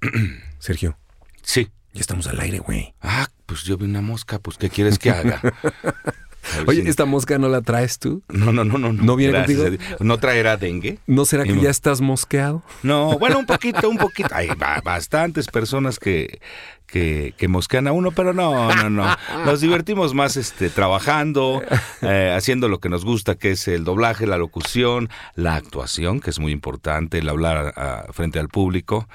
Sergio, Sí. ya estamos al aire, güey. Ah, pues yo vi una mosca, pues ¿qué quieres que haga? Oye, si- ¿esta mosca no la traes tú? No, no, no, no. ¿No viene Gracias contigo? ¿No traerá dengue? ¿No será que ya estás mosqueado? No, bueno, un poquito, un poquito. Hay ba- bastantes personas que, que, que mosquean a uno, pero no, no, no. Nos divertimos más este, trabajando, eh, haciendo lo que nos gusta, que es el doblaje, la locución, la actuación, que es muy importante, el hablar a- frente al público.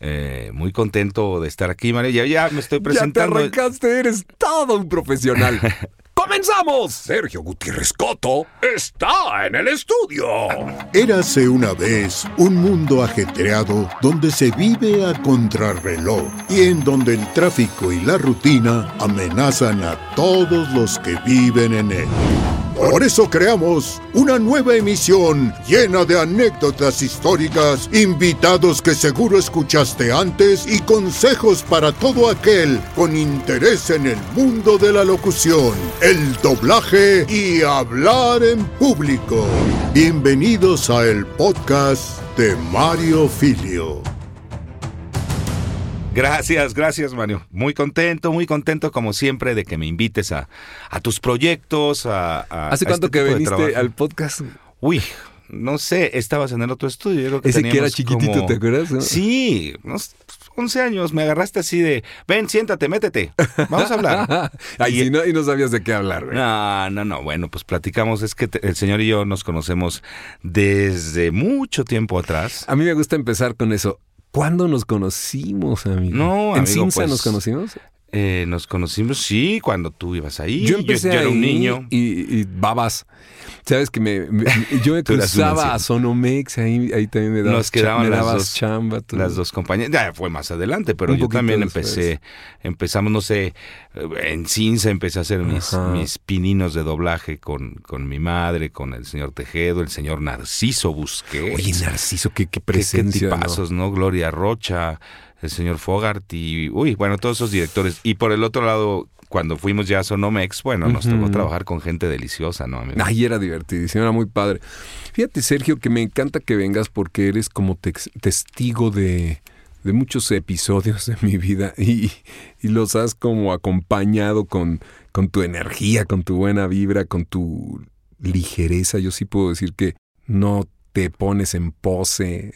Eh, muy contento de estar aquí, María. Ya, ya me estoy Ya te presentando. arrancaste, eres todo un profesional. ¡Comenzamos! Sergio Gutiérrez Coto está en el estudio. Érase una vez un mundo ajetreado donde se vive a contrarreloj y en donde el tráfico y la rutina amenazan a todos los que viven en él. Por eso creamos una nueva emisión llena de anécdotas históricas, invitados que seguro escuchaste antes y consejos para todo aquel con interés en el mundo de la locución, doblaje y hablar en público. Bienvenidos a el podcast de Mario Filio. Gracias, gracias, Mario. Muy contento, muy contento como siempre de que me invites a, a tus proyectos, a, a- ¿Hace a cuánto este que viniste al podcast? Uy, no sé, estabas en el otro estudio. yo creo que Ese que era chiquitito, como- ¿te acuerdas? no? Sí, unos 11 años. Me agarraste así de, ven, siéntate, métete. Vamos a hablar. Ay, Y- no, y no sabías de qué hablar, güey. No, no, no. Bueno, pues platicamos. Es que te- el señor y yo nos conocemos desde mucho tiempo atrás. A mí me gusta empezar con eso. ¿Cuándo nos conocimos, amigo? No, ¿En amigo, Cinza pues, nos conocimos? Eh, nos conocimos, sí, cuando tú ibas ahí. Yo empecé yo era un niño. Y, y babas. Sabes que me, me- yo me cruzaba a. Sonomex, ahí, ahí también me dabas, Nos quedaban las dos- chamba. tú. Las dos compañías. Ya fue más adelante, pero Un yo también después. empecé, empezamos, no sé, en Cinza empecé a hacer mis, mis pininos de doblaje con, con mi madre, con el señor Tejedo, el señor Narciso Busquets. Oye, Narciso, qué, qué Qué- qué presencia. ¿no? tipazos, ¿no? Gloria Rocha, el señor Fogart y, uy, bueno, todos esos directores. Y por el otro lado, cuando fuimos ya a Sonomex, bueno, nos tocó Ujú. trabajar con gente deliciosa, ¿no? amigo? Ay, era divertidísimo, era muy padre. Fíjate, Sergio, que me encanta que vengas porque eres como testigo de, de muchos episodios de mi vida y, y los has como acompañado con, con tu energía, con tu buena vibra, con tu ligereza. Yo sí puedo decir que no te pones en pose.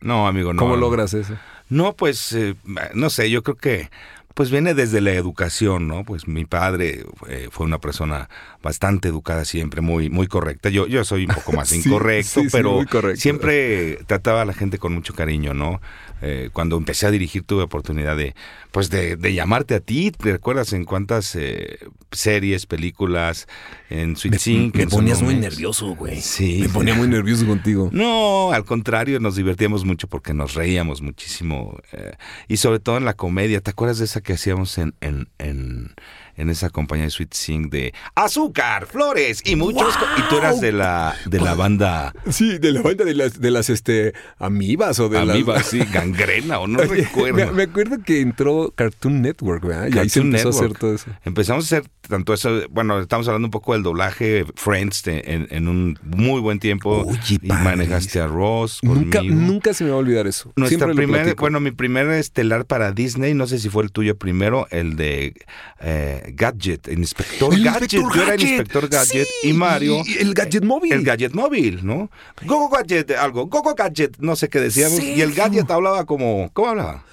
No, amigo, no. ¿Cómo logras eso? No, pues, eh, no sé, yo creo que pues viene desde la educación, ¿no? Pues mi padre eh, fue una persona bastante educada siempre, muy, muy correcta. Yo, yo soy un poco más Sí, incorrecto, sí, pero correcto. siempre trataba a la gente con mucho cariño, ¿no? Eh, cuando empecé a dirigir tuve oportunidad de, pues, de, de llamarte a ti. ¿Te recuerdas en cuántas eh, series, películas, en Sweet Sync? me en ponías muy nervioso, güey. Sí. Me ponía muy nervioso contigo. No, al contrario, nos divertíamos mucho porque nos reíamos muchísimo. y sobre todo en la comedia. ¿Te acuerdas de esa que hacíamos en, en, en esa compañía de Sweet Sing de azúcar, flores y muchos... Y tú eras de la, de la banda Sí, de la banda de las, de las este, amibas o de Amiba, las... sí, gangrena o no recuerdo. Me, me acuerdo que entró Cartoon Network, ¿verdad? Y ahí se Cartoon empezó a hacer todo eso. Empezamos a hacer tanto eso, bueno, estamos hablando un poco del doblaje Friends de- en, en un muy buen tiempo. Oye, y manejaste a Ross Nunca, conmigo. nunca se me va a olvidar eso. Nuestra primer, bueno, mi primer estelar para Disney, no sé si fue el tuyo primero, el de eh, Gadget, el Inspector El Gadget. Inspector Yo era el Inspector Gadget sí, y Mario. y el Gadget móvil. El Gadget móvil, ¿no? Gogo Gadget, algo, Gogo Gadget, no sé qué decíamos. Y el. Gadget hablaba como, ¿cómo hablaba?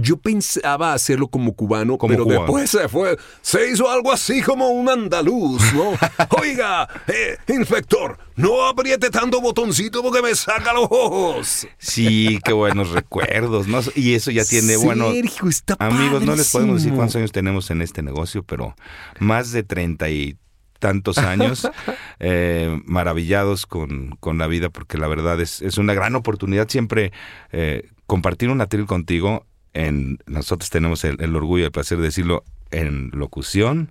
Yo pensaba hacerlo como cubano, Como pero cubano. después se fue, se hizo algo así como un andaluz, ¿no? Oiga, eh, inspector, no apriete tanto botoncito porque me saca los ojos. Sí, qué buenos recuerdos, ¿no? Y eso ya tiene, bueno, está amigos, no les podemos decir cuántos años tenemos en este negocio, pero más de treinta y tantos años eh, maravillados con, con la vida, porque la verdad es, es una gran oportunidad siempre eh, compartir un atril contigo. En, nosotros tenemos el, el orgullo y el placer de decirlo en locución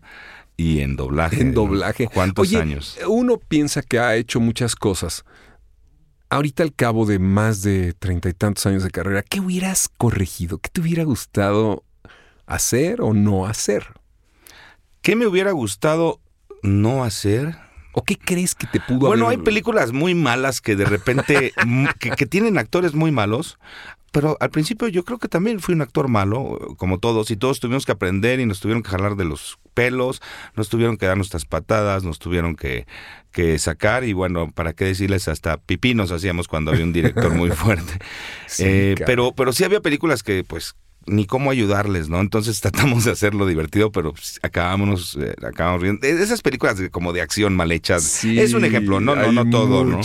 y en doblaje. En doblaje. ¿Cuántos Oye, años? Uno piensa que ha hecho muchas cosas. Ahorita al cabo de más de treinta y tantos años de carrera, ¿qué hubieras corregido? ¿Qué te hubiera gustado hacer o no hacer? ¿Qué me hubiera gustado no hacer? ¿O qué crees que te pudo Bueno, hay películas muy malas que de repente, que tienen actores muy malos. Pero al principio yo creo que también fui un actor malo, como todos, y todos tuvimos que aprender y nos tuvieron que jalar de los pelos, nos tuvieron que dar nuestras patadas, nos tuvieron que, que sacar, y bueno, para qué decirles, hasta pipí nos hacíamos cuando había un director muy fuerte. Eh, pero, pero sí había películas que, pues, ni cómo ayudarles, ¿no? Entonces tratamos de hacerlo divertido, pero pues, acabamos, eh, acabamos riendo. Esas películas como de acción mal hechas, es un ejemplo, no, no, no todo, ¿no?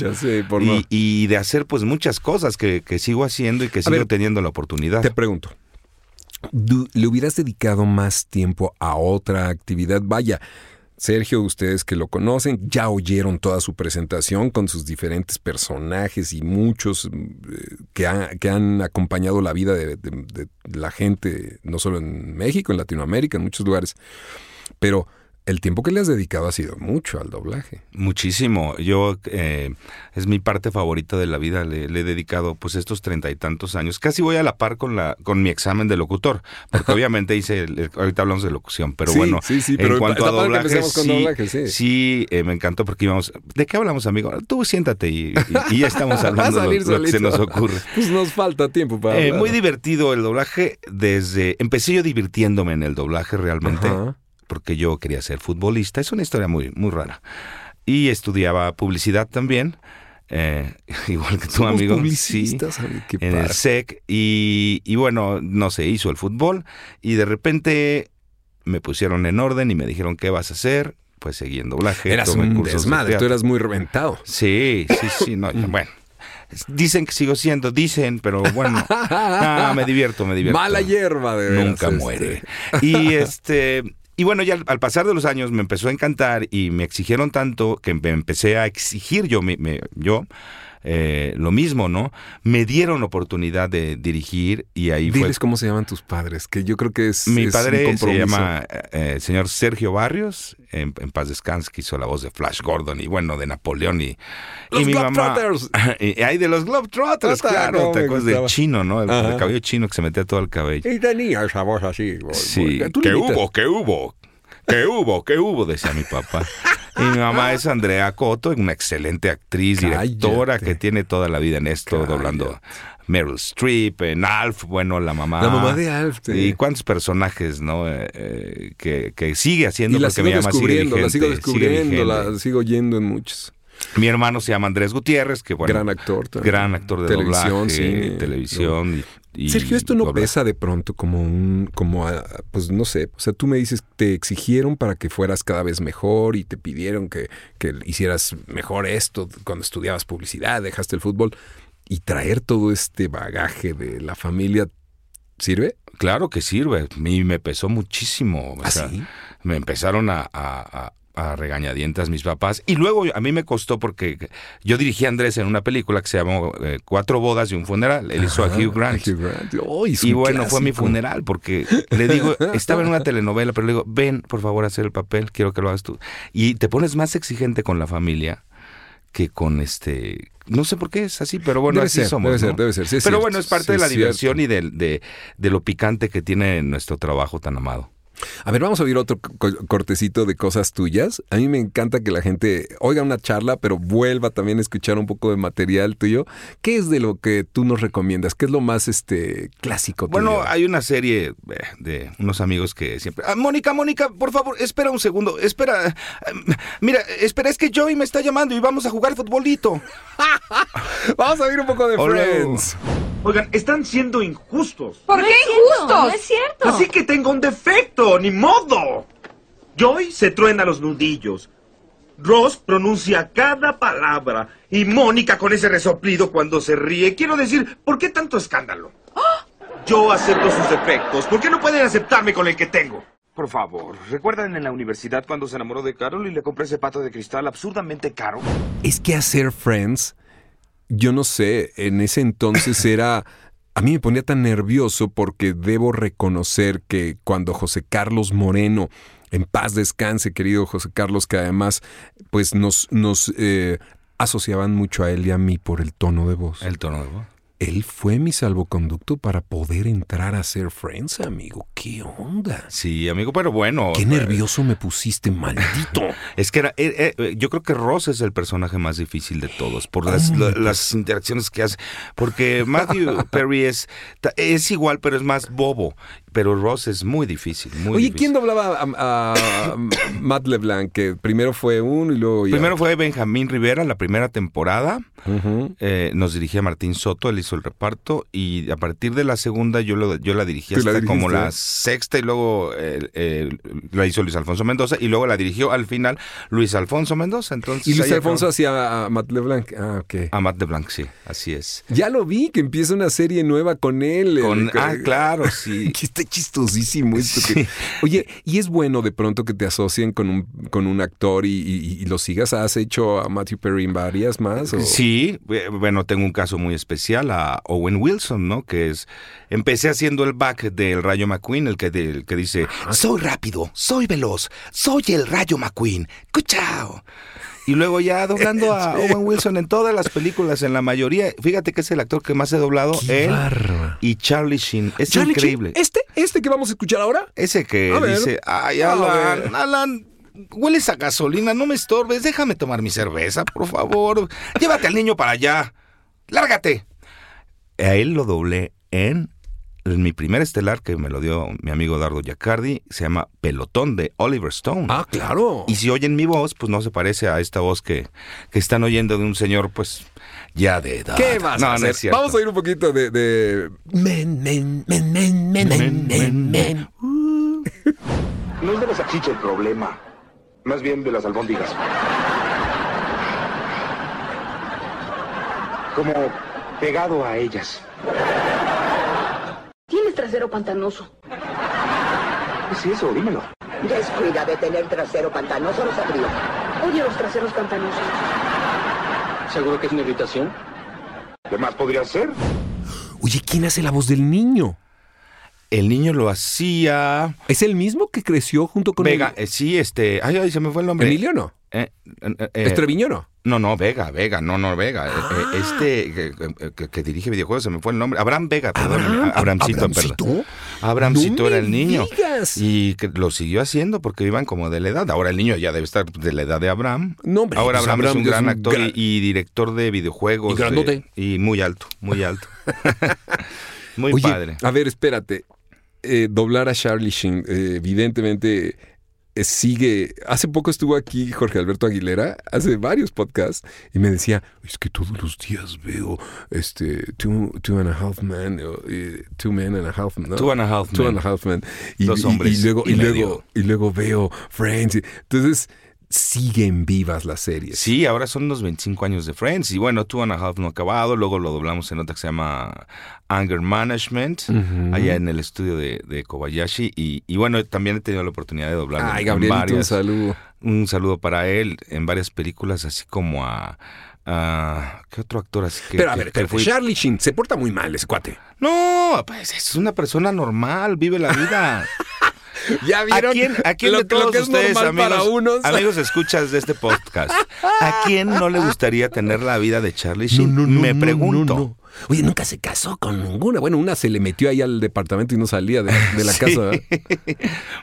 y, de hacer pues muchas cosas que, sigo haciendo y que sigo teniendo la oportunidad. Te pregunto, ¿le hubieras dedicado más tiempo a otra actividad? Vaya, Sergio, ustedes que lo conocen, ya oyeron toda su presentación con sus diferentes personajes y muchos eh, que, han acompañado la vida de, la gente, no solo en México, en Latinoamérica, en muchos lugares. Pero el tiempo que le has dedicado ha sido mucho al doblaje. Muchísimo. Yo eh, es mi parte favorita de la vida. Le, he dedicado pues estos treinta y tantos años. Casi voy a la par con la con mi examen de locutor, porque obviamente hice. ahorita hablamos de locución, pero bueno. Sí, sí, pero en cuanto a doblaje, sí, sí. Eh, me encantó porque íbamos. ¿De qué hablamos, amigo? Tú siéntate y, ya estamos hablando de lo, que se nos ocurre. Pues nos falta tiempo para. Eh, muy divertido el doblaje. Desde empecé yo divirtiéndome en el doblaje realmente porque yo quería ser futbolista. Es una historia muy, muy rara. Y estudiaba publicidad también. Eh, igual que tu amigo. Sí, en el SEC. Y, y, bueno, no se hizo el fútbol. Y de repente me pusieron en orden y me dijeron, ¿qué vas a hacer? Pues seguí en doblaje. Eras un desmadre, tú eras muy reventado. Sí, sí, sí. No, bueno, Dicen que sigo siendo, dicen, pero bueno, me divierto, me divierto. Mala hierba, de Nunca este. muere. Y este, y bueno, ya al, pasar de los años me empezó a encantar y me exigieron tanto que me empecé a exigir yo, me, yo eh, lo mismo, ¿no? Me dieron oportunidad de dirigir y ahí Diles cómo se llaman tus padres, que yo creo que es Mi padre se llama eh, el señor Sergio Barrios, en, paz descanse, que hizo la voz de Flash Gordon y bueno, de Napoleón y, los y mi mamá... y hay de los Globetrotters, claro, te acuerdas del chino, ¿no? El, cabello chino que se metía todo el cabello. Y tenía esa voz así. Sí, ¿qué hubo? ¿Qué hubo? ¿Qué hubo? ¿Qué hubo? Decía mi papá. Y mi mamá es Andrea Coto, una excelente actriz, directora que tiene toda la vida en esto, doblando Meryl Streep, en Alf, bueno, la mamá. La mamá de Alf. Y cuántos personajes, ¿no? Eh, eh, que, que, sigue haciendo y la sigo descubriendo, la sigo descubriendo, la sigo yendo en muchos. Mi hermano se llama Andrés Gutiérrez, que bueno, gran actor, gran actor de televisión, doblaje, televisión. Sergio, esto no pesa de pronto como un, como, pues no sé, o sea, tú me dices, te exigieron para que fueras cada vez mejor y te pidieron que, que hicieras mejor esto cuando estudiabas publicidad, dejaste el fútbol y traer todo este bagaje de la familia, ¿sirve? Claro que sirve, a mí me pesó muchísimo. ¿Ah, Me empezaron a, a regañadientas mis papás. Y luego a mí me costó porque yo dirigí a Andrés en una película que se llamó eh, Cuatro bodas y un funeral. Él hizo a Hugh Grant. y bueno, fue mi funeral porque le digo, estaba en una telenovela, pero le digo, ven por favor a hacer el papel, quiero que lo hagas tú. Y te pones más exigente con la familia que con este no sé por qué es así, pero bueno, así somos. Debe ser, debe ser. pero bueno, es parte de la diversión y de, de, de, lo picante que tiene nuestro trabajo tan amado. A ver, vamos a oír otro cortecito de cosas tuyas. A mí me encanta que la gente oiga una charla, pero vuelva también a escuchar un poco de material tuyo. ¿Qué es de lo que tú nos recomiendas? ¿Qué es lo más este clásico? Bueno, hay una serie eh, de unos amigos que siempre... Ah, Mónica, Mónica, por favor, espera un segundo. Espera. Mira, espera, es que Joey me está llamando y vamos a jugar futbolito. vamos a oír un poco de Friends. Oigan, están siendo injustos. ¿Por qué injustos? No es cierto. Así que tengo un defecto, ni modo. Joy se truena los nudillos. Ross pronuncia cada palabra. Y Mónica con ese resoplido cuando se ríe. Quiero decir, ¿por qué tanto escándalo? Yo acepto sus defectos. ¿Por qué no pueden aceptarme con el que tengo? Por favor, ¿recuerdan en la universidad cuando se enamoró de Carol y le compré ese pato de cristal absurdamente caro? Es que hacer Friends yo no sé, en ese entonces era... A mí me ponía tan nervioso porque debo reconocer que cuando José Carlos Moreno, en paz descanse, querido José Carlos, que además pues nos, nos eh, asociaban mucho a él y a mí por el tono de voz. El tono de voz. Él fue mi salvoconducto para poder entrar a ser Friends, amigo. ¿Qué onda? Sí, amigo, pero bueno. Qué eh, nervioso me pusiste, maldito. Es que era, eh, eh, yo creo que Ross es el personaje más difícil de todos por las, la- las interacciones que hace. Porque Matthew Perry es igual, pero es más bobo. Pero Ross es muy difícil, muy Oye, difícil. ¿quién doblaba a, a Matt LeBlanc? Que primero fue uno y luego ya. Primero fue Benjamín Rivera, la primera temporada. Eh, nos dirigía Martín Soto, él hizo el reparto. Y a partir de la segunda yo, lo, yo la dirigí ¿Tú la hasta como la sexta. Y luego eh, eh, la hizo Luis Alfonso Mendoza. Y luego la dirigió al final Luis Alfonso Mendoza. Entonces, Y Luis Alfonso acabó. hacía a Matt LeBlanc. Ah, ok. A Matt de Blanc, sí, así es. Ya lo vi, que empieza una serie nueva con él. Con, ah, claro, sí. Está chistosísimo esto. Sí. que- Oye, y es bueno de pronto que te asocien con un, con un actor y, y- y lo sigas. ¿Has hecho a Matthew Perry en varias más? o? Sí, eh, bueno, tengo un caso muy especial a Owen Wilson, ¿no? Que es, empecé haciendo el back del Rayo McQueen, el que, el que dice, soy rápido, soy veloz, soy el Rayo McQueen, ¡cuchao! Y luego ya doblando a Owen Wilson en todas las películas, en la mayoría, fíjate que es el actor que más he doblado, ¡Qué él bárbaro! y Charlie Sheen. Es Charlie increíble. Sheen, ¿Este? ¿Este que vamos a escuchar ahora? Ese que A ver. dice, ay, A Alan, ver. Alan, hueles a gasolina, no me estorbes, déjame tomar mi cerveza, por favor. Llévate al niño para allá. Lárgate. A él lo doblé en mi primer estelar, que me lo dio mi amigo Dardo Giacardi, se llama Pelotón de Oliver Stone. Ah, claro. Y si oyen mi voz, pues no se parece a esta voz que, que están oyendo de un señor, pues, ya de edad. ¿Qué vas No, no es cierto. Vamos a ir un poquito de... de... Men, men, men, men, men, men, men, men. No es de la salchicha el problema, más bien de las albóndigas. Como pegado a ellas. Tienes trasero pantanoso. ¿Qué es eso? Dímelo. Descuida de tener trasero pantanoso, lo sabría. Odio los traseros pantanosos. ¿Seguro que es una irritación? ¿Qué más podría ser? Oye, ¿quién hace la voz del niño? El niño lo hacía... ¿Es el mismo que creció junto con Vega, el- eh, sí, este... Ay, ay, se me fue el nombre. Emilio no? Eh, eh, eh, ¿Es Treviño no? No, no, Vega, Vega, no, no, Vega. Eh, Ah. eh, Este que, que- que dirige videojuegos, se me fue el nombre. Abraham Vega, perdón. Abraham, Abramcito, ¿Abramcito? perdón. Abramcito No era el niño. digas. Y que lo siguió haciendo porque iban como de la edad. Ahora el niño ya debe estar de la edad de Abraham. No, hombre, Ahora pues Abraham, es un es gran un actor gran- y, director de videojuegos. Y grandote. de- y muy alto, muy alto. muy Oye, padre. a ver, espérate. Eh, doblar a Charlie Sheen, eh, evidentemente eh, sigue. Hace poco estuvo aquí Jorge Alberto Aguilera, hace varios podcasts, y me decía: Es que todos los días veo este Two, two and a Half Men, eh, Two Men and a Half ¿no? Two and a Half Two Men. and a Half Men. Y, Dos hombres y luego, y y, luego, y luego veo Friends. Entonces, siguen vivas las series. Sí, ahora son los 25 años de Friends. Y bueno, Two and a Half no ha acabado. Luego lo doblamos en otra que se llama Anger Management, allá en el estudio de, de Kobayashi. Y, y bueno, también he tenido la oportunidad de doblar Ay, en Gabrielito, un saludo. Un saludo para él en varias películas, así como a. a- ¿Qué otro actor así que.? Pero a que- ver, que fue- Charlie Sheen se porta muy mal ese cuate. No, pues es una persona normal, vive la vida. ¿Ya ¿A quién, a quién lo, de todos lo que es ustedes, normal amigos, para unos? amigos escuchas de este podcast, ¿a quién no le gustaría tener la vida de Charlie Sheen? Me pregunto. Oye, nunca se casó con ninguna. Bueno, una se le metió ahí al departamento y no salía de, de la Sí. casa.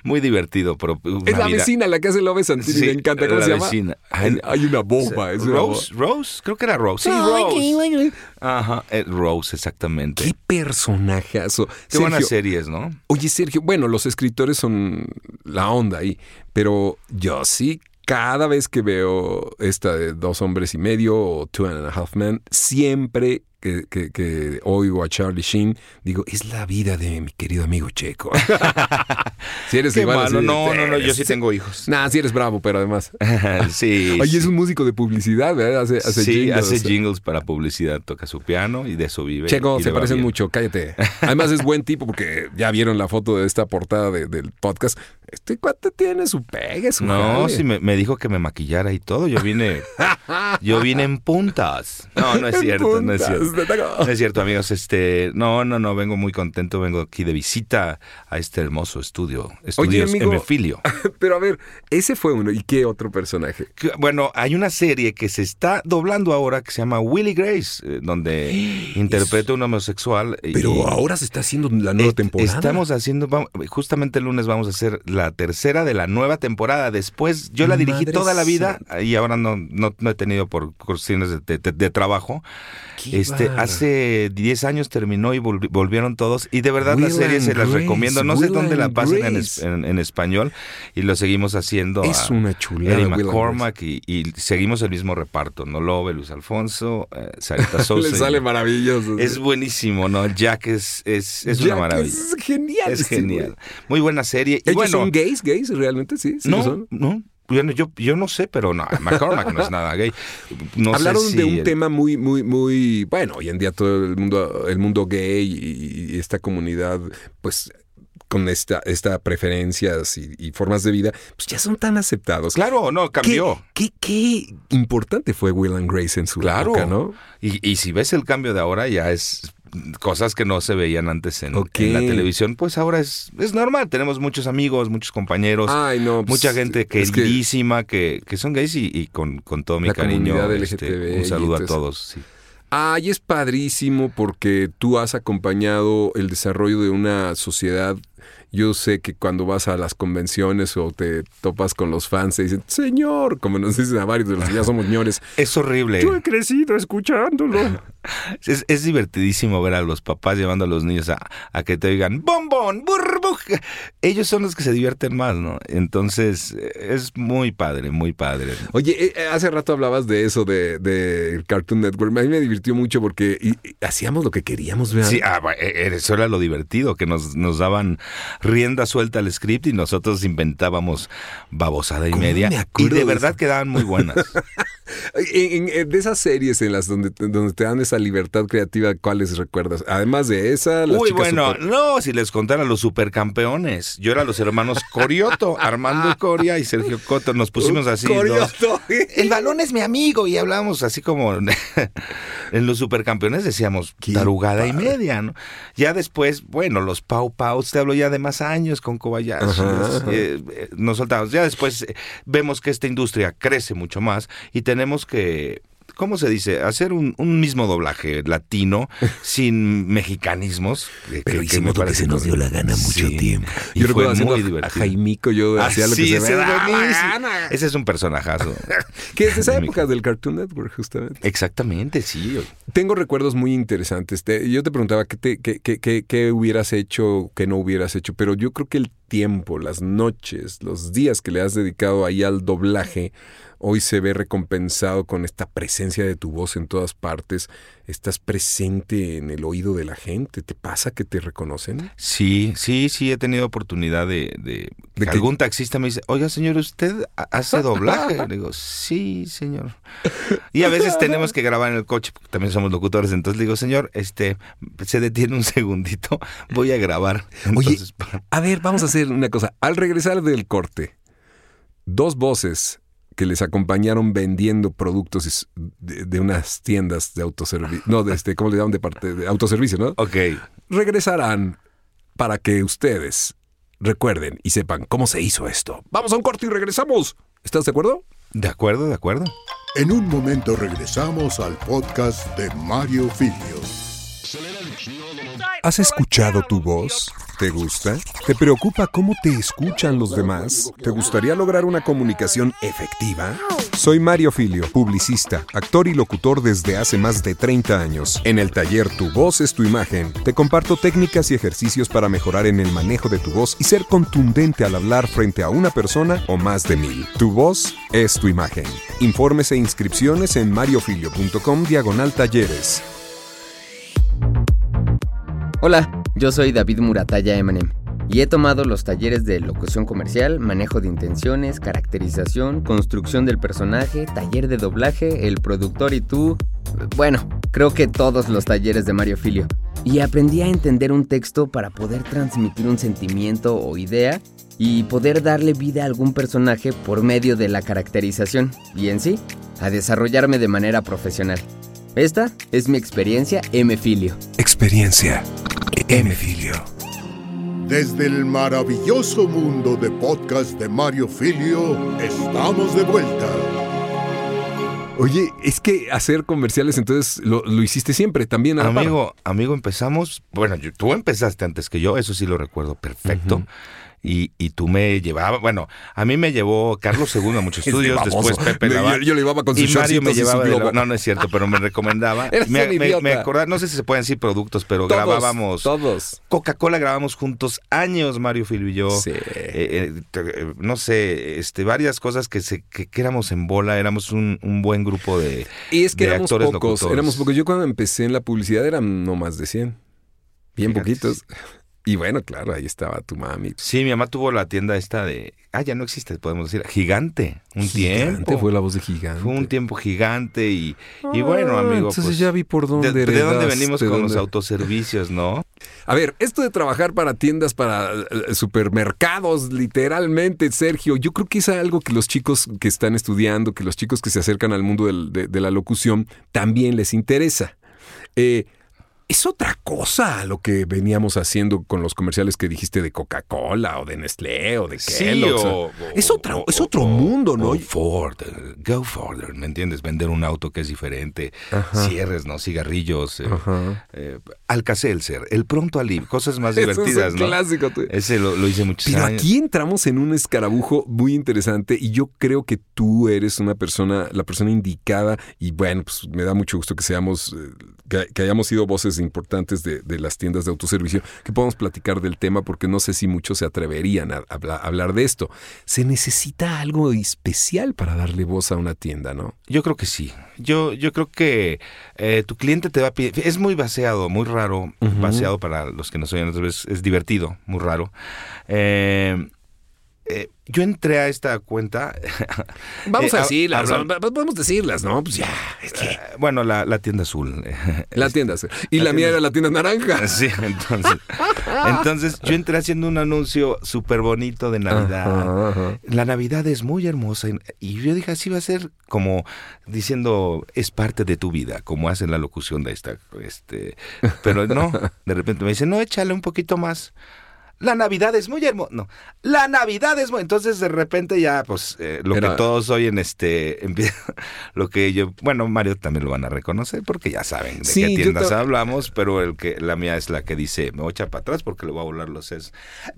Muy divertido, pero una Es la vida- vecina la que hace Love Santini. Sí, me encanta. ¿Cómo la se llama? vecina. Hay, hay una bomba. es una Rose, Rose, creo que era Rose. Sí. Rose. Ajá, eh, Rose, exactamente. Qué personajazo. Qué buenas series, ¿no? Oye, Sergio, bueno, los escritores son la onda ahí, pero yo sí, cada vez que veo esta de Dos Hombres y Medio o Two and a Half Men, siempre que, que- que oigo a Charlie Sheen, digo, es la vida de mi querido amigo Checo. si eres Qué igual malo. así, No, no, no, yo sí tengo hijos. Nah, sí eres bravo, pero además. sí. Oye, es un músico de publicidad, ¿verdad? Hace, hace sí, jingles. hace jingles para publicidad, toca su piano y de eso vive. Checo, se parecen bien. mucho, cállate. Además es buen tipo porque ya vieron la foto de esta portada de- del podcast. Este cuate tiene su pegue, su No, jale. sí, me, me dijo que me maquillara y todo. Yo vine, yo vine en puntas. No, no es cierto, no es cierto. No es cierto, amigos. Este, no, no, no, vengo muy contento. Vengo aquí de visita a este hermoso estudio. Estudios amigo. Hemefilio. Pero a ver, ese fue uno. ¿Y qué otro personaje? Que, Bueno, hay una serie que se está doblando ahora que se llama Willy Grace, eh, donde interpreta a un homosexual. y- Pero ahora se está haciendo la nueva Est- temporada. Estamos haciendo, vamos- justamente el lunes vamos a hacer la tercera de la nueva temporada. Después, yo la dirigí Madre toda la vida y ahora no, no, no he tenido por cuestiones de, de- de trabajo. Qué Este, hace 10 años terminó y volvi- volvieron todos. Y de verdad la Will serie and se las Grace, recomiendo. No sé dónde la pasen en, en- en español y lo seguimos haciendo. Es a una chulada, Eddie McCormack y, y seguimos el mismo reparto. No Lobe, Luis Alfonso, eh, Sarita Sousa. Le sale maravilloso. es buenísimo, ¿no? Jack es, es, es Jack una maravilla. Es genial. Es genial. Muy buena serie. Y ¿Ellos bueno, son gays? ¿Gays realmente? Sí, sí no, no. Bueno, yo, yo no sé, pero no, McCormack no es nada gay. No sé Hablaron si de un el- tema muy, muy, muy, bueno, hoy en día todo el mundo, el mundo gay y, y esta comunidad, pues con esta, esta preferencias y, y formas de vida, pues ya son tan aceptados. Claro, no, ¿Qué, cambió. qué, qué importante fue Will and Grace en su Claro. época, ¿no? Y, y si ves el cambio de ahora, ya es cosas que no se veían antes en, la televisión, pues ahora es, es normal. Tenemos muchos amigos, muchos compañeros, Ay, no. pues, mucha gente es que- queridísima que, que son gays y, y con, con todo mi cariño. este, un saludo a todos. sí. Ay, es padrísimo porque tú has acompañado el desarrollo de una sociedad. Yo sé que cuando vas a las convenciones o te topas con los fans, te dicen, Señor, como nos dicen a varios de los que ya somos ñores, Es horrible. yo he crecido escuchándolo. Es, es divertidísimo ver a los papás llevando a los niños a, a que te digan bombón, burbuja. Ellos son los que se divierten más, ¿no? Entonces es muy padre, muy padre. Oye, eh, eh, hace rato hablabas de eso, de, de Cartoon Network. A mí me divirtió mucho porque y- y hacíamos lo que queríamos ver. Sí, ah, eh, eso era lo divertido, que nos, nos daban rienda suelta al script y nosotros inventábamos babosada y ¿Cómo media. me Y de verdad quedaban muy buenas. En- en- en- de esas series en las donde, te- donde te dan esa libertad creativa, ¿cuáles recuerdas? Además de esa, las Uy, chicas bueno, super- no, si les contara los supercampeones. Yo era los hermanos Corioto, Armando Coria y Sergio Coto. Nos pusimos así. Corioto. El balón es mi amigo y hablábamos así como en los supercampeones decíamos tarugada y media, ¿no? Ya después, bueno, los Pau Pau, te hablo ya de más años con Kobayashi, Ajá, ajá. eh, eh, nos soltamos. Ya después eh, vemos que esta industria crece mucho más y tenemos que ¿Cómo se dice? Hacer un, un mismo doblaje latino sin mexicanismos. que- Pero que- hicimos lo que se nos dio la gana mucho Sí. tiempo. Y Yo fue recuerdo haciendo muy a- divertido. Jaimico, yo Ah, hacía lo que se me es daba la gana. Ese es un personajazo. Que es de esa época del Cartoon Network, justamente. Exactamente, sí. Tengo recuerdos muy interesantes. Te- yo te preguntaba qué, te- qué- qué- qué- qué hubieras hecho, qué no hubieras hecho, pero yo creo que el tiempo, las noches, los días que le has dedicado ahí al doblaje, hoy se ve recompensado con esta presencia de tu voz en todas partes. Estás presente en el oído de la gente. ¿Te pasa que te reconocen? Sí, sí, sí, he tenido oportunidad de, de, ¿De que algún taxista me dice, oiga señor, ¿usted ha- hace doblaje? Le digo, sí, señor. Y a veces tenemos que grabar en el coche, porque también somos locutores, entonces le digo, señor, este, se detiene un segundito, voy a grabar. Oye, Entonces, pa- A ver, vamos a hacer una cosa. Al regresar del corte, dos voces que les acompañaron vendiendo productos de unas tiendas de autoservicio, no, de este, ¿cómo le llaman? De parte de autoservicio, ¿no? ok, Regresarán para que ustedes recuerden y sepan cómo se hizo esto. Vamos a un corte y regresamos. ¿Estás de acuerdo? de acuerdo, de acuerdo. En un momento regresamos al podcast de Mario Filio. ¿Has escuchado tu voz? ¿Te gusta? ¿Te preocupa cómo te escuchan los demás? ¿Te gustaría lograr una comunicación efectiva? Soy Mario Filio, publicista, actor y locutor desde hace más de 30 años. En el taller Tu voz es tu imagen, te comparto técnicas y ejercicios para mejorar en el manejo de tu voz y ser contundente al hablar frente a una persona o más de mil. Tu voz es tu imagen. Informes e inscripciones en mariofilio.com diagonal talleres. Hola, yo soy David Murataya Emanem y he tomado los talleres de locución comercial, manejo de intenciones, caracterización, construcción del personaje, taller de doblaje, el productor y tú. Bueno, creo que todos los talleres de Mario Filio. y aprendí a entender un texto para poder transmitir un sentimiento o idea y poder darle vida a algún personaje por medio de la caracterización y en sí, a desarrollarme de manera profesional. Esta es mi experiencia M-Filio. Experiencia M-Filio. Desde el maravilloso mundo de podcast de Mario Filio, estamos de vuelta. Oye, es que hacer comerciales entonces lo, lo hiciste siempre también. a la par. Amigo, amigo, empezamos, bueno, yo- tú empezaste antes que yo, eso sí lo recuerdo perfecto. Y, y tú me llevabas, bueno, a mí me llevó Carlos II a muchos estudios, después. Pepe Yo- Laván. yo le llevaba con sus Y Mario me llevaba de la- globo. No, no es cierto, pero me recomendaba. Me, me- me acordaba- no sé si se pueden decir productos, pero Todos, grabábamos. Todos. Coca-Cola grabamos juntos años, Mario Filio y yo. Sí. Eh, eh, eh, no sé, este, varias cosas que, se, que, que éramos en bola, éramos un, un buen grupo de, Y es que de éramos actores pocos, locutores. éramos pocos. Yo cuando empecé en la publicidad eran no más de 100. Bien Fíjate. poquitos. Y bueno, claro, ahí estaba tu mami. Sí, mi mamá tuvo la tienda esta de. Ah, ya no existe, podemos decir. Gigante. Un Gigante, tiempo. fue la voz de gigante. Fue un tiempo gigante y, y bueno, Ah, amigo. Entonces pues, ya vi por dónde de, de dónde venimos con los autoservicios, ¿no? A ver, esto de trabajar para tiendas, para eh, supermercados, literalmente, Sergio, yo creo que es algo que los chicos que están estudiando, que los chicos que se acercan al mundo del- de, de la locución, también les interesa. Eh, es otra cosa a lo que veníamos haciendo con los comerciales que dijiste de Coca-Cola o de Nestlé o de Kellogg's. o- es, otra, o- es otro mundo, ¿no? o Ford, go Ford, ¿me entiendes? Vender un auto que es diferente, Ajá. cierres, ¿no? Cigarrillos, eh, eh, Alka-Seltzer, el pronto alivio, cosas más Eso es un divertidas, ¿no? clásico, tú. Ese lo, lo hice muchos Pero años. aquí entramos en un escarabujo muy interesante y yo creo que tú eres una persona, la persona indicada y bueno, pues me da mucho gusto que seamos, eh, que, que hayamos sido voces importantes de, de las tiendas de autoservicio, que podamos platicar del tema porque no sé si muchos se atreverían a, habla- a hablar de esto. Se necesita algo especial para darle voz a una tienda, ¿no? Yo creo que sí. Yo, yo creo que eh, tu cliente te va a pedir. Es muy vaciado, muy raro. Ujú. Vaciado para los que nos oyen otra vez. Es divertido, muy raro. Eh, eh, yo entré a esta cuenta. Vamos Eh, a hab- decirlas, hablan- ¿no? podemos decirlas, ¿no? Pues ya, es que eh, bueno, la, la tienda azul. la tienda. Y la, la mía era la tienda naranja. Sí, entonces. Entonces yo entré haciendo un anuncio súper bonito de Navidad. Ajá, ajá. La Navidad es muy hermosa y- y yo dije así va a ser como diciendo es parte de tu vida, como hacen la locución de esta, este, pero no, de repente me dice no échale un poquito más. La Navidad es muy hermosa. No, la Navidad es muy. Entonces de repente ya, pues eh, lo Era- que todos oyen, este, empieza, lo que yo, bueno, Mario también lo van a reconocer porque ya saben de Sí, qué tiendas hablamos, pero el que la mía es la que dice me voy a echar para atrás porque le voy a volar los sesos.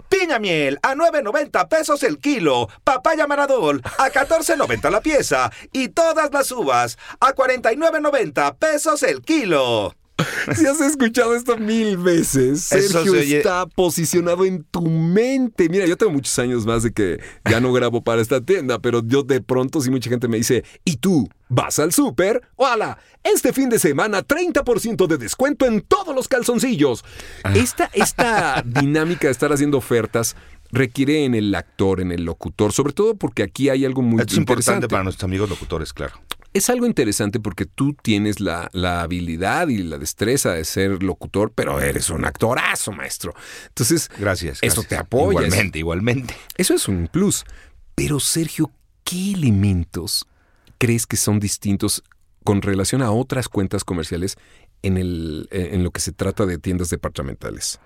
Piña miel a 9.90 pesos el kilo. Papaya maradol a 14.90 la pieza. Y todas las uvas a 49.90 pesos el kilo. Si has escuchado esto mil veces, Sergio se oye- está posicionado en tu mente. Mira, yo tengo muchos años más de que ya no grabo para esta tienda, pero yo de pronto si mucha gente me dice, ¿y tú vas al súper? ¡Hola! Este fin de semana 30% de descuento en todos los calzoncillos. Ah. Esta, esta dinámica de estar haciendo ofertas requiere en el actor, en el locutor, sobre todo porque aquí hay algo muy Esto es importante interesante. para nuestros amigos locutores, claro. Es algo interesante porque tú tienes la, la habilidad y la destreza de ser locutor, pero eres un actorazo, maestro. Entonces, Gracias. Eso gracias. te apoya. Igualmente, igualmente. eso es un plus. Pero, Sergio, ¿qué elementos crees que son distintos con relación a otras cuentas comerciales en, el, en lo que se trata de tiendas departamentales?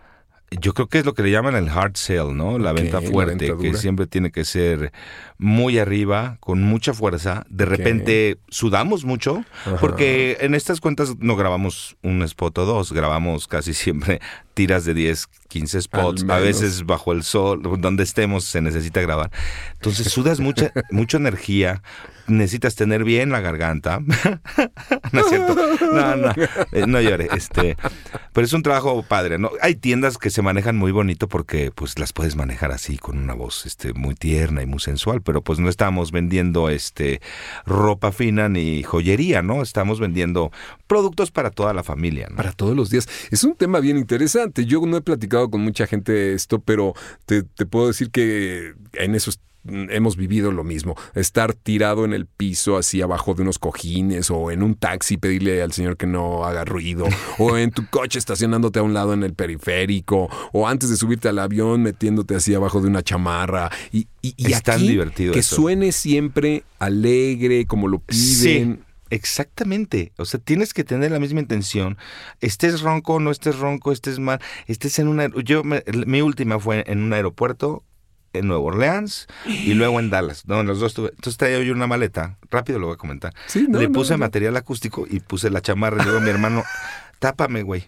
Yo creo que es lo que le llaman el hard sell, ¿no? La venta la fuerte, venta que siempre tiene que ser muy arriba, con mucha fuerza. De repente sudamos mucho, Ajá. porque en estas cuentas no grabamos un spot o dos, grabamos casi siempre tiras de 10, 15 spots, a veces bajo el sol, donde estemos se necesita grabar. Entonces sudas mucha, mucha energía, necesitas tener bien la garganta. no es cierto. No, no, eh, no llore. Este, pero es un trabajo padre, ¿no? Hay tiendas que se manejan muy bonito porque pues las puedes manejar así con una voz este muy tierna y muy sensual, pero pues no estamos vendiendo este ropa fina ni joyería, ¿no? Estamos vendiendo productos para toda la familia, ¿no? Para todos los días. Es un tema bien interesante. Yo no he platicado con mucha gente esto, pero te, te puedo decir que en eso mm, hemos vivido lo mismo. Estar tirado en el piso, así abajo de unos cojines, o en un taxi, pedirle al señor que no haga ruido, o en tu coche estacionándote a un lado en el periférico, o antes de subirte al avión metiéndote así abajo de una chamarra. Y, y, y Es tan divertido Que eso. suene siempre alegre, como lo piden. Sí, exactamente. O sea, tienes que tener la misma intención. Estés ronco, no estés ronco, estés mal, estés en una... Yo, me- mi última fue en un aeropuerto en Nueva Orleans y luego en Dallas. No, en los dos tuve. Entonces traía yo una maleta. Rápido lo voy a comentar. Sí, no, Le puse no. material acústico y puse la chamarra. Y luego mi hermano... Tápame, güey.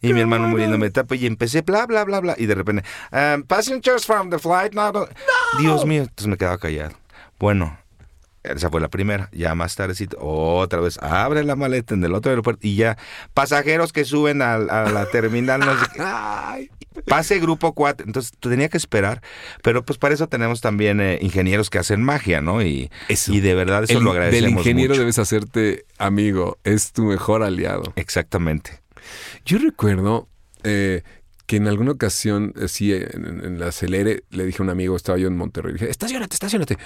Y mi hermano muriendo me tapa y empecé bla, bla, bla, bla. Y de repente, um, passengers from the flight, no. Dios mío, entonces me quedaba callado. Bueno, esa fue la primera. Ya más tardecito, otra vez, abre la maleta en el otro aeropuerto y ya, pasajeros que suben a, la terminal, no sé qué. Ay, Pase grupo 4. Entonces tenía que esperar. Pero pues para eso tenemos también eh, ingenieros que hacen magia, ¿no? Y, Eso. y de verdad eso el- lo agradecemos Del ingeniero mucho. debes hacerte amigo, es tu mejor aliado. Exactamente. Yo recuerdo eh, que en alguna ocasión, así en, en la acelere, le dije a un amigo, estaba yo en Monterrey, dije, estacionate, estacionate.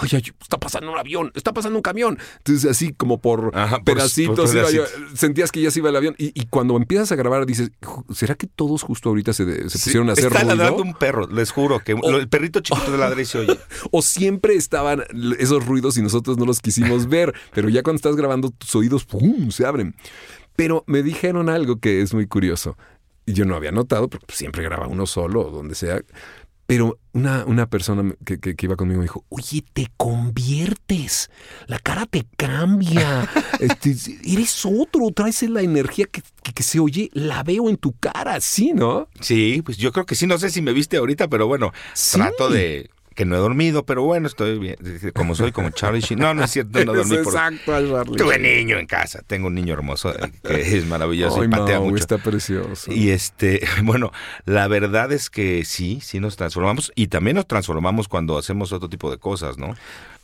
Ay, ay, está pasando un avión, está pasando un camión. Entonces, así como por Ajá, pedacitos, por sentías que ya se iba el avión. Y, y cuando empiezas a grabar, dices, "Ju- ¿será que todos justo ahorita se, Sí, pusieron a hacer Está ruido? ladrando un perro, les juro, que el perrito chiquito de ladra y se oye. O siempre estaban esos ruidos y nosotros no los quisimos ver, pero ya cuando estás grabando tus oídos ¡pum! se abren. Pero me dijeron algo que es muy curioso. Y yo no había notado, porque siempre graba uno solo o donde sea. Pero una, una persona que, que- que iba conmigo me dijo, oye, te conviertes, la cara te cambia, Este, eres otro, traes la energía que, que- se oye, la veo en tu cara, ¿sí, no? Sí, pues yo creo que sí, no sé si me viste ahorita, pero bueno, Sí. trato de que no he dormido, pero bueno, estoy bien, como soy como Charlie Sheen. No, no es cierto, no dormí Es por... exacto, Charlie. Tuve niño en casa, tengo un niño hermoso eh, que es maravilloso Ay, y patea mucho. está precioso. Y este, bueno, la verdad es que sí, sí nos transformamos y también nos transformamos cuando hacemos otro tipo de cosas, ¿no?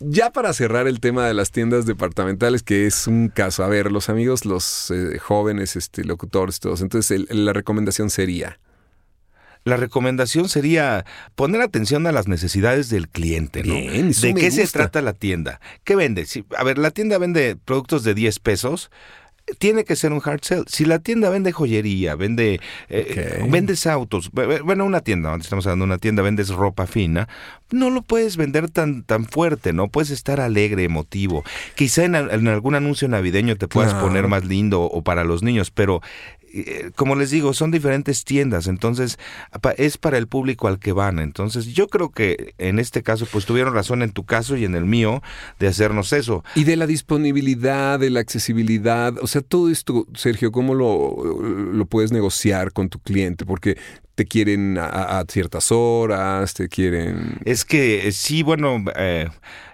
Ya para cerrar el tema de las tiendas departamentales, que es un caso, a ver, los amigos, los eh, jóvenes, este, locutores, todos, entonces el- la recomendación sería, La recomendación sería poner atención a las necesidades del cliente, ¿no? Bien, ¿De qué se trata la tienda? ¿Qué vende? Si- a ver, la tienda vende productos de 10 pesos. Tiene que ser un hard sell. Si la tienda vende joyería, vende, eh, vendes autos, bu- bu- bueno, una tienda, estamos hablando de una tienda, vendes ropa fina, no lo puedes vender tan, tan fuerte, ¿no? Puedes estar alegre, emotivo. Quizá en, al- en algún anuncio navideño te puedas poner más lindo o para los niños, pero como les digo, son diferentes tiendas, entonces es para el público al que van. Entonces yo creo que en este caso, pues tuvieron razón en tu caso y en el mío de hacernos eso. y de la disponibilidad, de la accesibilidad, o sea, todo esto, Sergio, ¿cómo lo, lo puedes negociar con tu cliente? Porque te quieren a, a ciertas horas, te quieren... Es que eh, sí, bueno, eh,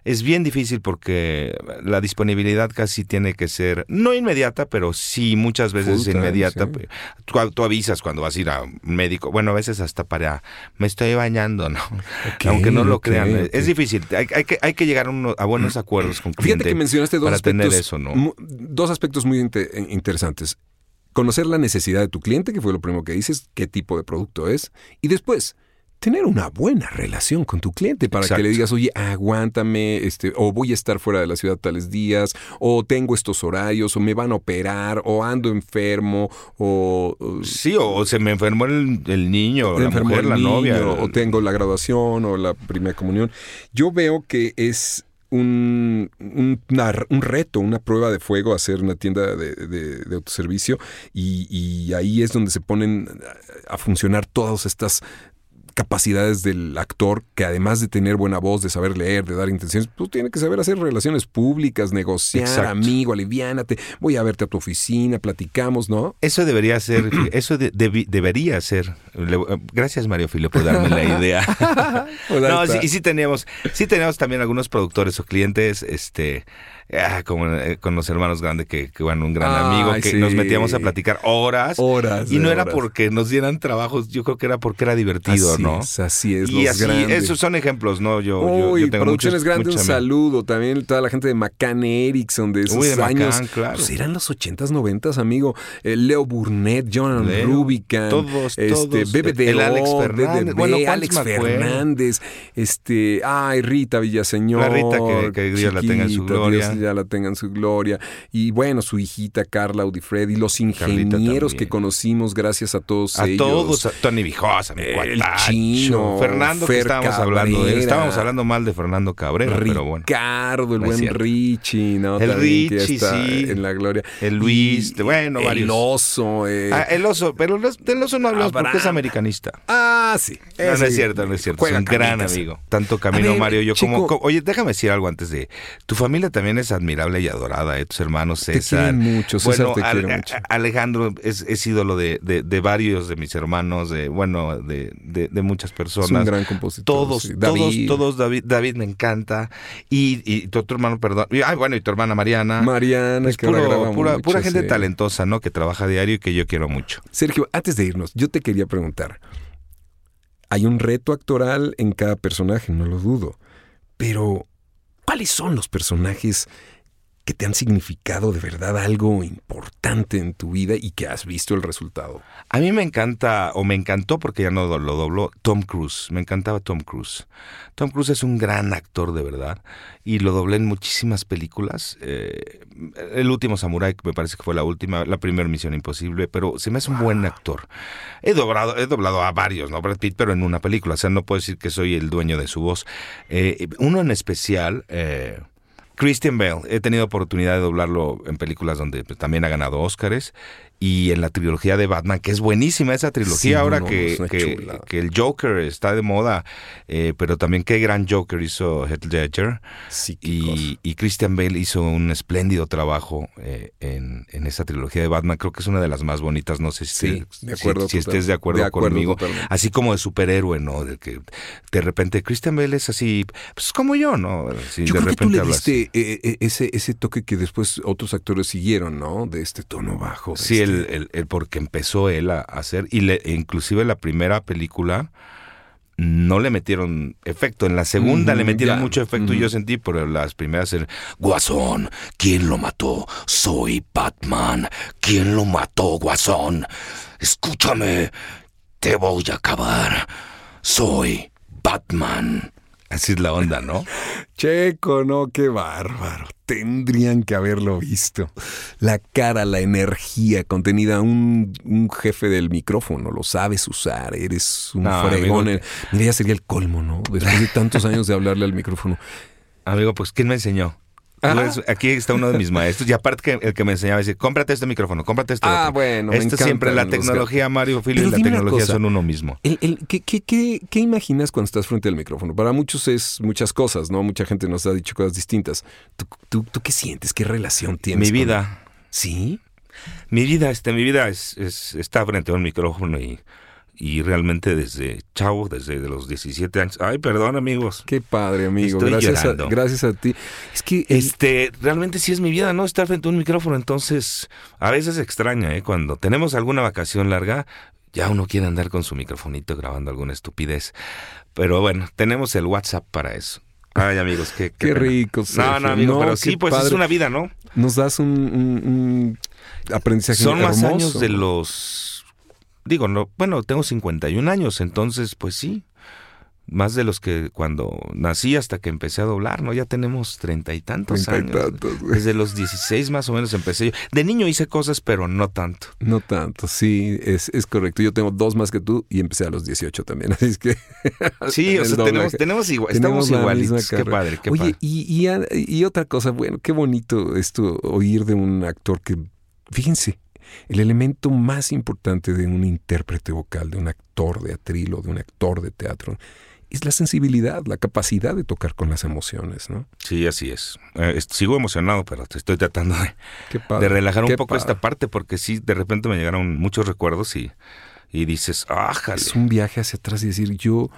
es bien difícil porque la disponibilidad casi tiene que ser, no inmediata, pero sí muchas veces time, inmediata. sí. Tú, tú avisas cuando vas a ir a un médico, bueno, a veces hasta para, me estoy bañando, ¿no? Aunque no lo crean, eh, es difícil, hay, hay que, hay que llegar a, uno- a buenos acuerdos con Fíjate cliente que mencionaste dos para aspectos, tener eso, ¿no? dos aspectos muy inte- interesantes. Conocer la necesidad de tu cliente, que fue lo primero que dices, qué tipo de producto es, y después tener una buena relación con tu cliente para Exacto. que le digas, oye, aguántame, este, o voy a estar fuera de la ciudad tales días, o tengo estos horarios, o me van a operar, o ando enfermo, o, o Sí, o, o se me enfermó el, el niño, o me la enfermó mujer, el la niño, novia. o tengo la graduación o la primera comunión. Yo veo que es un, un, reto, una prueba de fuego hacer una tienda de, de- de autoservicio y, y ahí es donde se ponen a funcionar todas estas capacidades del actor que además de tener buena voz, de saber leer, de dar intenciones, pues tiene que saber hacer relaciones públicas, negociar, Exacto. amigo, aliviánate, voy a verte a tu oficina, platicamos, ¿no? Eso debería ser, eso de- debería ser. Le- gracias Mario Filio por darme la idea. Pues no, sí, y sí teníamos, sí teníamos también algunos productores o clientes, este, ah, como eh, con los hermanos grandes que, que bueno, un gran amigo, que sí. nos metíamos a platicar horas. Horas Y no era porque nos dieran trabajos, yo creo que era porque era divertido, Así ¿no? es, así es. Y los así, grandes. esos son ejemplos, ¿no? Yo, yo- Uy, yo tengo Producciones muchos- Grandes, un saludo. También toda la gente de McCann Erickson de esos Uy, de años. McCann, claro. Pues eran los 80s, 90s, amigo. Eh, Leo Burnett, Jonathan Leo, Rubicam. todos, este, todos. Bebe de El Alex Fernández. Bueno, ¿cuántos Alex? Fernández. Este, ay, Rita Villaseñor. La Rita, que- que Dios la tenga en su gloria. Dios ya la tenga en su gloria. Y bueno, su hijita Carla Audifredi, los Carlita ingenieros que conocimos gracias a todos A ellos. todos, a Tony Vijosa, mi El cuatacho. Chino, Fernando, que Fer estábamos hablando de él. Cabrera. Estábamos hablando mal de Fernando Cabrera, pero bueno. Ricardo, el No es buen. Richie, ¿no? El También que Richie, está sí. en la gloria. El Luis, Y- bueno, el varios. oso. eh. Ah, el oso, pero los- del oso no hablamos porque es americanista. Ah, sí. No, es cierto, no es cierto. Es juega un gran amigo. Tanto Camino ver, Mario, yo como, chico. co- Oye, déjame decir algo antes de. Tu familia también es admirable y adorada, ¿eh? Tus hermanos Te César. quieren mucho, César bueno, te Ale- mucho. Alejandro es, es ídolo de, de- de varios de mis hermanos, de bueno, de, de- muchas personas. Es un gran compositor. Todos, sí. David, todos, David, David me encanta. Y, y tu otro hermano, perdón. y- Ay, bueno, y tu hermana Mariana. Mariana, Es que puro- graba pura, mucho, pura gente sí. talentosa, ¿no? Que trabaja diario y que yo quiero mucho. Sergio, antes de irnos, yo te quería preguntar. Hay un reto actoral en cada personaje, no lo dudo. Pero, ¿cuáles son los personajes que te han significado de verdad algo importante en tu vida y que has visto el resultado? A mí me encanta, o me encantó porque ya no lo dobló, Tom Cruise. Me encantaba Tom Cruise. Tom Cruise es un gran actor de verdad y lo doblé en muchísimas películas. Eh, el último Samurai, me parece que fue la última, la primera Misión Imposible, pero se me hace un buen actor. He doblado, he doblado a varios, ¿no? Brad Pitt, pero en una película. O sea, no puedo decir que soy el dueño de su voz. Eh, uno en especial. eh, Christian Bale, he tenido oportunidad de doblarlo en películas donde pues, también ha ganado Óscares y en la trilogía de Batman, que es buenísima esa trilogía Sí, ahora no, que, es que- el Joker está de moda, eh, pero también qué gran Joker hizo Heath Ledger Sí, y, y Christian Bale hizo un espléndido trabajo eh, en, en esa trilogía de Batman, creo que es una de las más bonitas, no sé si, Sí, estés- de si- si estés de acuerdo, de acuerdo conmigo, totalmente. así como de superhéroe, ¿no? De que de repente Christian Bale es así, pues como yo, ¿no? Así, Yo de creo que tú repente le hablas. diste eh, ese, ese toque que después otros actores siguieron, ¿no? De este tono bajo. Sí, este- el, el- el porque empezó él a hacer, y le, inclusive la primera película no le metieron efecto, en la segunda le metieron ya. mucho efecto y yo sentí, pero las primeras el Guasón, ¿quién lo mató? Soy Batman, ¿quién lo mató, Guasón? Escúchame, te voy a acabar, soy Batman. Así es la onda, ¿no? Checo, no, qué bárbaro. Tendrían que haberlo visto. La cara, la energía contenida, un, un jefe del micrófono, lo sabes usar, eres un No, fregón. amigo. Mira, ya sería el colmo, ¿no? Después de tantos años de hablarle al micrófono. Amigo, pues ¿quién me enseñó? Aquí está uno de mis maestros y aparte que el que me enseñaba decir, cómprate este micrófono, cómprate este Ah, otro". bueno, me Esto siempre la tecnología, Mario Filio, y la tecnología son uno mismo. El- el- ¿qué, qué, qué, qué imaginas cuando estás frente al micrófono? Para muchos es muchas cosas, ¿no? Mucha gente nos ha dicho cosas distintas. ¿Tú, tú, tú qué sientes? ¿Qué relación tienes? Mi con- vida, ¿Sí? mi vida, este, mi vida es, es- está frente a un micrófono y, y realmente desde chavo, desde de los 17 años. Ay, perdón, amigos. Qué padre, amigo. Estoy gracias, a, gracias a ti. Es que Este, realmente sí es mi vida, ¿no? Estar frente a un micrófono, entonces a veces extraña, ¿eh? Cuando tenemos alguna vacación larga, ya uno quiere andar con su microfonito grabando alguna estupidez. Pero bueno, tenemos el WhatsApp para eso. Ay, amigos, qué, Qué rico, No, Sergio. no, amigo, No, pero qué sí, pues es una vida, ¿no? nos das un, un- un aprendizaje Son más años de los... Digo, no, bueno, tengo 51 años, entonces, pues sí. Más de los que cuando nací hasta que empecé a doblar, ¿no? Ya tenemos treinta y tantos Treinta y años. tantos, güey. Desde los 16 más o menos empecé yo. De niño hice cosas, pero no tanto. No tanto, sí, es, es correcto. Yo tengo dos más que tú y empecé a los 18 también, así es que... Sí, o sea, doblaje. tenemos, tenemos igual, Tenemos estamos igualitos. Qué padre, qué Oye, padre. Y, y, y otra cosa, bueno, qué bonito esto, oír de un actor que, fíjense, el elemento más importante de un intérprete vocal, de un actor de atril o de un actor de teatro, es la sensibilidad, la capacidad de tocar con las emociones, ¿no? Sí, así es. Eh, sigo emocionado, pero te estoy tratando de, Qué padre. de relajar un poco padre. esta parte porque sí, de repente me llegaron muchos recuerdos y, y dices, ájale. Es un viaje hacia atrás y decir, yo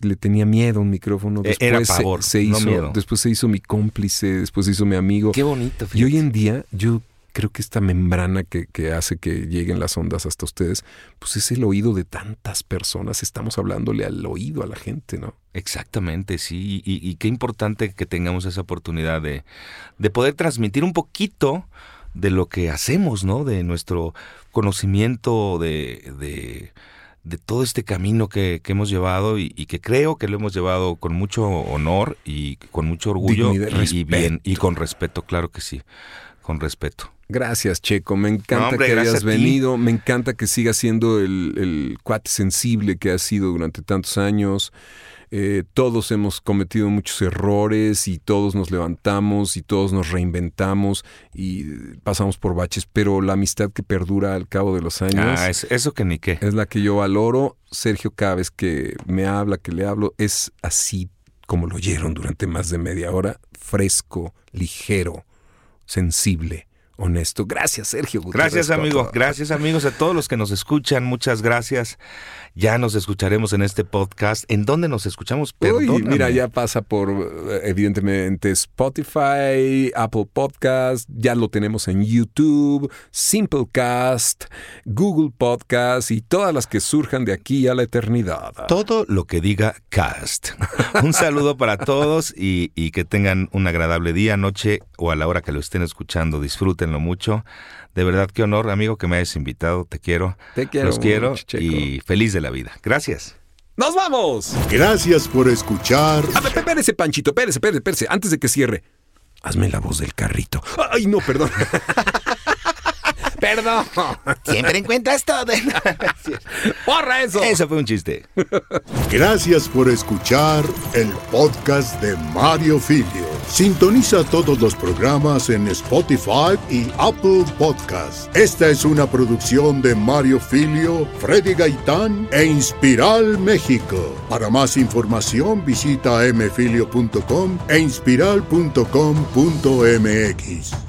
le tenía miedo a un micrófono, Eh, después era se- pavor, se, no hizo, miedo. después se hizo mi cómplice, después se hizo mi amigo. Qué bonito. Y hoy en día yo creo que esta membrana que, que, hace que lleguen las ondas hasta ustedes, pues es el oído de tantas personas. Estamos hablándole al oído a la gente, ¿no? Exactamente, sí. Y, y qué importante que tengamos esa oportunidad de, de poder transmitir un poquito de lo que hacemos, ¿no? De nuestro conocimiento de, de, de todo este camino que, que hemos llevado y, y, que creo que lo hemos llevado con mucho honor y con mucho orgullo y, y, bien y con respeto, claro que sí, con respeto. Gracias, Checo. Me encanta no, hombre, que hayas venido. Me encanta que sigas siendo el, el cuate sensible que has sido durante tantos años. Eh, todos hemos cometido muchos errores y todos nos levantamos y todos nos reinventamos y pasamos por baches, pero la amistad que perdura al cabo de los años... Ah, es, eso que ni qué. Es la que yo valoro. Sergio cada vez que me habla, que le hablo, es así como lo oyeron durante más de media hora, fresco, ligero, sensible honesto. Gracias, Sergio. Gutiérrez gracias, amigo. Gracias, amigos, a todos los que nos escuchan. Muchas gracias. Ya nos escucharemos en este podcast. ¿En dónde nos escuchamos? Uy, mira, ya pasa por, evidentemente, Spotify, Apple Podcast. Ya lo tenemos en YouTube, Simplecast, Google Podcast y todas las que surjan de aquí a la eternidad. Todo lo que diga cast. Un saludo para todos y, y que tengan un agradable día, noche o a la hora que lo estén escuchando. Disfruten mucho. De verdad, qué honor, amigo, que me hayas invitado. Te quiero. Te quiero. Los quiero y feliz de la vida. Gracias. ¡Nos vamos! Gracias por escuchar. A ver, espérese, Panchito, espérese, espérese, espérese. Antes de que cierre, hazme la voz del carrito. ¡Ay, no, perdón! Perdón. Siempre encuentras todo. ¡Borra eso! Eso fue un chiste. Gracias por escuchar el podcast de Mario Filio. Sintoniza todos los programas en Spotify y Apple Podcast. Esta es una producción de Mario Filio, Freddy Gaitán e Inspiral México. Para más información visita mfilio.com e inspiral.com.mx.